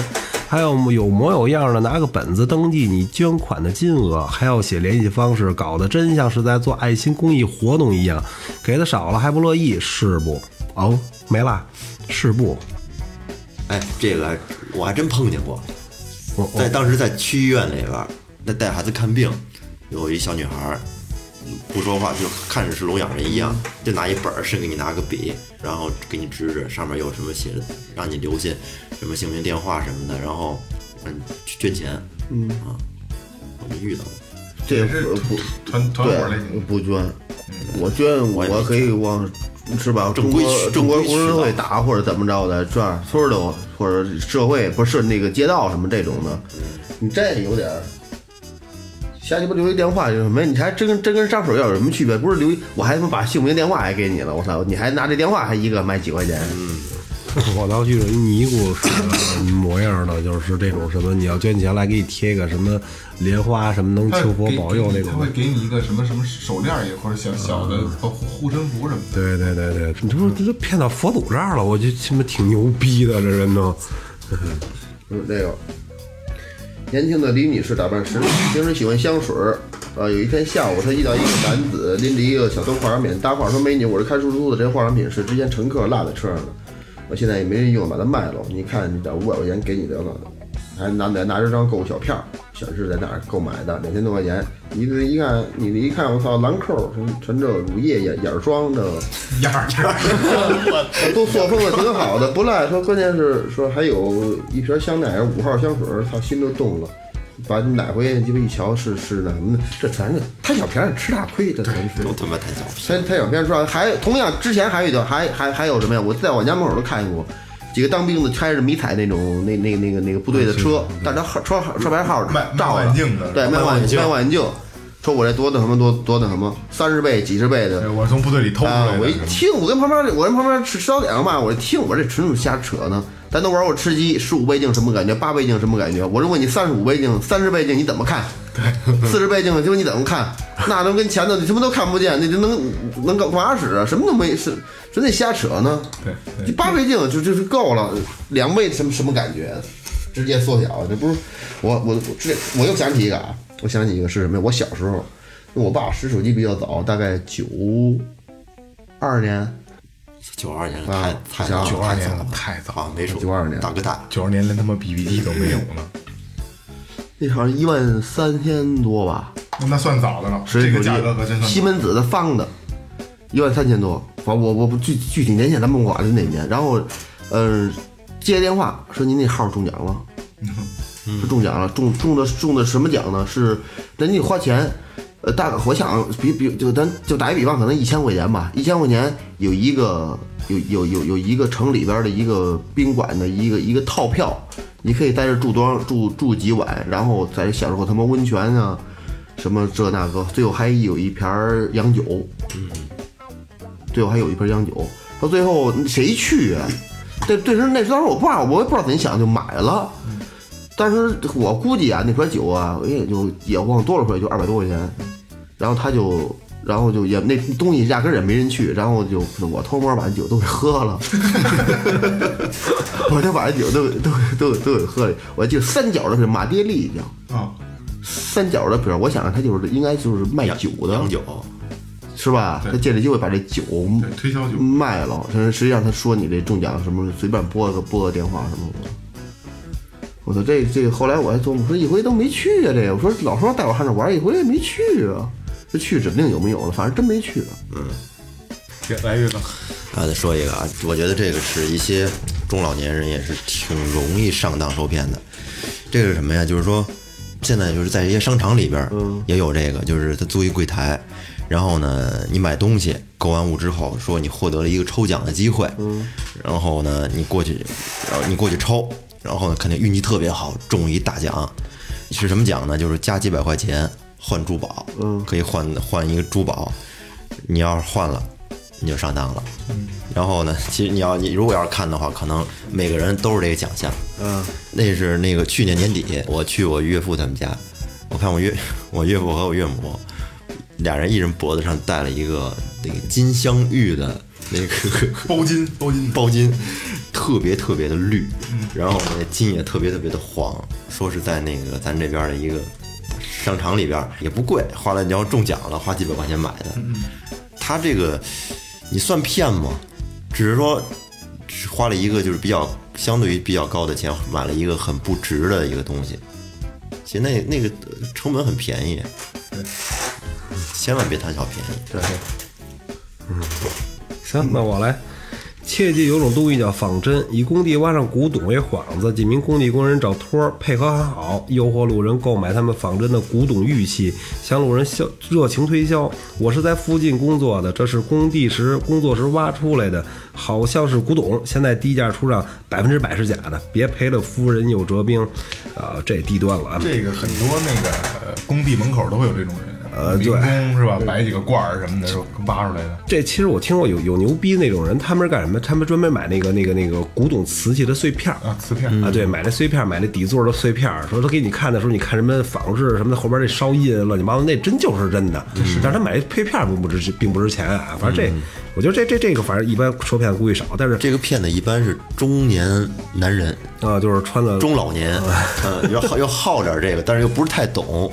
还有有模有样的拿个本子登记你捐款的金额，还要写联系方式，搞得真像是在做爱心公益活动一样。给的少了还不乐意，是不？哦，没了，是不？哎，这个我还真碰见过，我在当时在区医院里边儿，那带孩子看病，有一小女孩儿不说话，就看着是聋哑人一样，就拿一本儿，是给你拿个笔，然后给你指指，上面有什么写的，让你留下什么姓名、电话什么的，然后让你捐钱。嗯啊，我就遇到过。这也是不团团伙类。不捐，我捐我我可以往是吧？中正规国中国正规渠工人会打或者怎么着的，这样村儿的或者社会不是那个街道什么这种的，你这有点儿。瞎鸡巴留一电话有什么？你还真跟真跟上手要有什么区别？不是留一，我还他妈把姓名电话还给你了，我操！你还拿这电话还一个卖几块钱？嗯 我倒记得一尼姑似的模样的，就是这种什么，你要捐钱来给你贴一个什么莲花什么能求佛保佑那种他。会给你一个什么什么手链也或者小小的护护身符什么的。对对对对，你这不这都骗到佛祖这儿了，我就他妈挺牛逼的，这人都。嗯，这个年轻的李女士打扮时平时喜欢香水儿。呃，有一天下午，她遇到一个男子拎着一个小兜化妆品，搭话说：“美女，我是开出租的，这化妆品是之前乘客落在车上的，我现在也没人用，把它卖了。你看，你这五百块钱给你得了。”还拿拿拿着张购物小票，显示在哪儿购买的，两千多块钱。你这一看，你这一看，我操，兰蔻，陈陈这乳液眼眼霜这。样儿 都塑封的挺好的，不赖。说关键是说还有一瓶香奈儿五号香水儿，操，心都动了。把你买回去，鸡巴一瞧是是那什么的，这咱这贪小便宜吃大亏，这全是。都他妈贪小便宜。贪贪小便宜说还同样之前还有一个还还还有什么呀？我在我家门口都看见过几个当兵的开着迷彩那种那那那个那个部队的车，但是他号车号车牌号照的对，卖望远镜，卖望远镜。说我这多那什么多多那什么，三十倍、几十倍的，我从部队里偷出啊来！的。我一听，我跟旁边，我跟旁边吃吃早点嘛，我一听，我这纯属瞎扯呢。咱都玩过吃鸡，十五倍镜什么感觉？八倍镜什么感觉？我就问你，三十五倍镜、三十倍镜你怎么看？四十倍镜就你怎么看？那都跟前头你什么都看不见，那就能能干干嘛使啊？什么都没，是真得瞎扯呢。对对八倍镜就就是够了，两倍什么什么感觉？直接缩小，这不是我我我这我又想起一个啊，我想起一个是什么呀？我小时候，我爸使手机比较早，大概九二年，九二年啊太太想92年太早了，太早啊，没数92年大哥大，九二年连他妈 BB 机都没有呢，那好像一万三千多吧，那算早的了。是这个价格可真算。西门子的方的，一万三千多。反我我不具具体年限咱们不管是哪年。然后，呃，接电话说您那号中奖了，是中奖了，中中的中的什么奖呢？是人家花钱，呃，大概我想比比就咱就打一比方，可能一千块钱吧，一千块钱有一个有有有有一个城里边的一个宾馆的一个一个套票，你可以在这住多少住住几晚，然后在这享受他妈温泉啊，什么这那个，最后还有一瓶洋酒，嗯最后还有一瓶洋酒，到最后谁去啊？这对时那时候我不知道，我也不知道怎么想就买了。但是我估计啊，那瓶酒啊，我也就也忘多少块，就二百多块钱。然后他就，然后就也那东西压根儿也没人去，然后就我偷摸把酒都给喝了，我就把酒都都都都给喝了。我记得三角的是马爹利叫啊，三角的瓶，我想着他就是应该就是卖酒的，洋酒，是吧？他借这机会把这酒，推销酒。卖了，但是实际上他说你这中奖什么，随便拨个拨个电话什么的。我操，这这后来我还琢磨说一回都没去啊，这个我说老说带我上这玩儿，一回也没去啊。这去指不定有没有了，反正真没去啊。行来岳哥，啊，再说一个啊，我觉得这个是一些中老年人也是挺容易上当受骗的。这个是什么呀？就是说，现在就是在一些商场里边儿也有这个，就是他租一柜台，然后呢，你买东西购完物之后，说你获得了一个抽奖的机会，然后呢，你过去，然后你过去抽，然后呢，肯定运气特别好，中一大奖。是什么奖呢？就是加几百块钱换珠宝，可以换换一个珠宝。你要是换了，你就上当了。然后呢，其实你要你如果要是看的话，可能每个人都是这个奖项。嗯，那是那个去年年底，我去我岳父他们家，我看我岳 我岳父和我岳母俩人一人脖子上戴了一个那个金镶玉的那个包金包金包金，特别特别的绿，然后那金也特别特别的黄，说是在那个咱这边的一个商场里边也不贵，花了你要中奖了，花几百块钱买的。他这个你算骗吗？只是说只花了一个就是比较相对于比较高的钱买了一个很不值的一个东西，其实那那个呃成本很便宜，千万别贪小便宜。对，行，那我来。切记有种东西叫仿真，以工地挖上古董为幌子，几名工地工人找托儿，配合很好，诱惑路人购买他们仿真的古董玉器，向路人销热情推销。我是在附近工作的，这是工地时工作时挖出来的，好像是古董，现在低价出让，百分之百是假的，别赔了夫人又折兵。啊、这低端了啊！这个很多那个工地门口都会有这种人，呃对是吧？摆几个罐儿什么的挖出来的。这其实我听过有有牛逼那种人，他们是干什么？他们专门买那个那个那个古董瓷器的碎片儿啊，瓷片啊，对，买那碎片，买那底座的碎片，说他给你看的时候，你看什么仿制什么的，后边这烧印乱七八糟，那真就是真的。但是他买配片儿并不值，并不值钱啊。反正这我觉得这这这个反正一般说骗子估计少，但是这个骗子一般是中年男人、啊，就是穿的中老年，嗯，要好要好点这个，但是又不是太懂。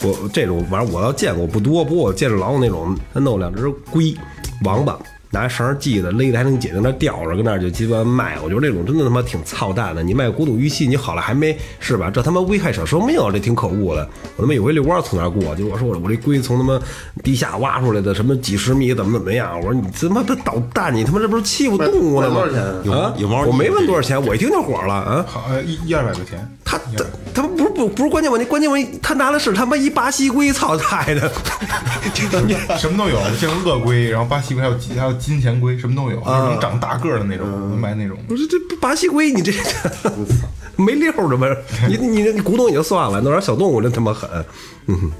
我这种反正我要见过不多，不过我见着老有那种他弄两只龟王八。拿绳系的，勒的还能紧，在那吊着，跟那就鸡巴卖。我觉得这种真的他妈挺操蛋的。你卖古董玉器，你好了还没是吧？这他妈危害小生命，这挺可恶的。我他妈有回遛弯从那儿过，就我说我我这龟从他妈地下挖出来的，什么几十米，怎么怎么样？我说你他妈的捣蛋，你他妈这不是欺负动物呢吗多少钱？啊，有毛我没问多少钱，我一听就火了啊。好呃一一二百块钱，他他他不是不不是关键问题，关键问题他拿的是他妈一巴西龟，操太的，什么都有，像鳄龟，然后巴西龟，还有还有金钱龟，什么都有，那种长大个儿的那种，买那种。不是这不巴西龟，你这没溜儿的吗？你你你古董也就算了，弄点小动物真他妈狠。嗯，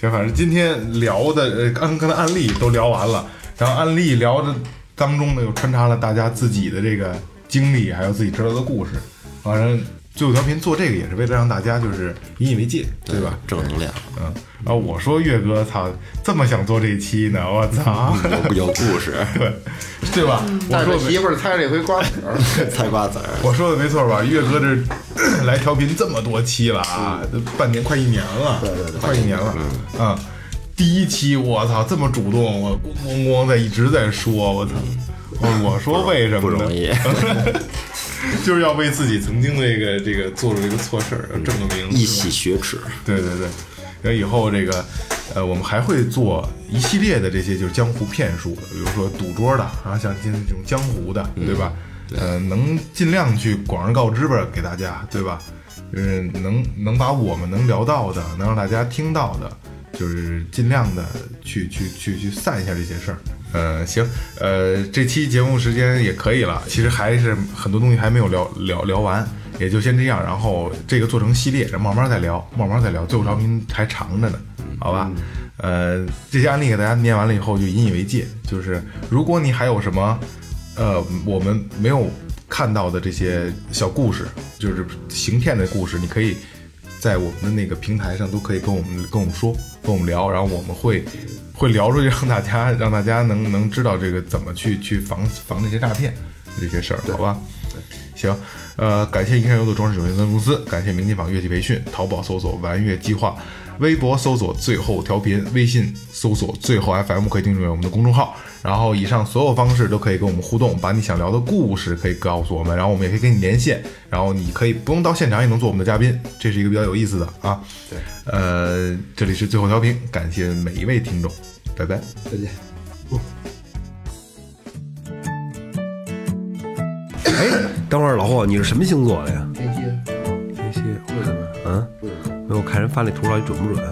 行，反正今天聊的呃，刚刚才案例都聊完了，然后案例聊的当中呢，又穿插了大家自己的这个经历，还有自己知道的故事。反正最后调频做这个也是为了让大家就是引以为戒，对吧？正能量，嗯，然后我说岳哥，操，这么想做这一期呢，我操，有有故事，对对吧？我说媳妇儿猜这回瓜子儿，猜瓜子儿。我说的没错吧？岳哥这 来调频这么多期了啊，都半年快一年了，对对对，快一年了，啊。第一期我操这么主动，我咣咣咣在一直在说，我操，我我说为什么呢？不容易，就是要为自己曾经这个这个做出这个错事儿要正个名，一洗雪耻，对对对，然后以后这个，呃，我们还会做一系列的这些就是江湖骗术的，比如说赌桌的，然后像今天这种江湖的，对吧？呃，能尽量去广而告之吧，给大家，对吧？就是能能把我们能聊到的，能让大家听到的，就是尽量的去去去去散一下这些事儿。呃，行，呃，这期节目时间也可以了，其实还是很多东西还没有聊聊聊完，也就先这样，然后这个做成系列，然后慢慢再聊，慢慢再聊，最后调频还长着呢，好吧？呃，这些案例给大家念完了以后，就引以为戒，就是如果你还有什么，呃，我们没有看到的这些小故事，就是行骗的故事，你可以在我们的那个平台上都可以跟我们跟我们说，跟我们聊，然后我们会会聊出去，让大家 让大家能能知道这个怎么去去防防这些诈骗这些事儿，好吧？行，呃，感谢银山游的装饰有限责任公司，感谢明琴坊乐器培训，淘宝搜索“玩乐计划”，微博搜索“最后调频”，微信搜索“最后 FM”，可以订阅我们的公众号。然后以上所有方式都可以跟我们互动，把你想聊的故事可以告诉我们，然后我们也可以跟你连线，然后你可以不用到现场也能做我们的嘉宾，这是一个比较有意思的啊。对，呃，这里是最后调频，感谢每一位听众，拜拜。再见。哎，等会儿老霍，你是什么星座的呀？天蝎，天蝎。为什么？嗯，为什么？没有我看人发那图到底准不准？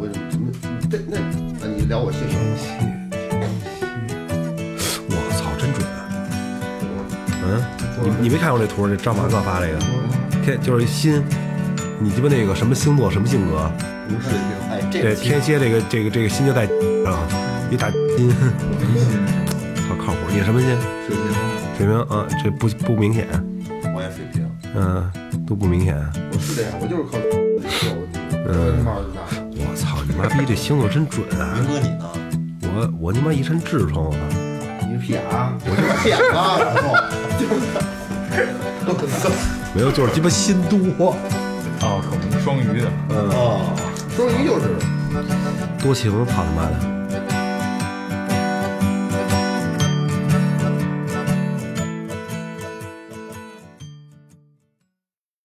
我怎么？这那那你聊我星座天蝎？我操，真准！嗯，你你没看过这图？这张马哥发这个，天就是一心，你鸡巴那个什么星座什么性格？不是，哎，这这个天蝎这个这个这个心就在啊，一大心，好靠谱。你是什么心？水瓶，水平啊，这不不明显，我也水平，嗯，都不明显。我是这样，我就是靠嗯。我操，你妈逼这星座真准啊！明哥你呢？我我他妈一身痔疮，我操！你是屁眼啊？我就是屁眼啊！就 是。没有，就是鸡巴心多，哦，可能是双鱼的。哦，双鱼就是。多情，操他妈的！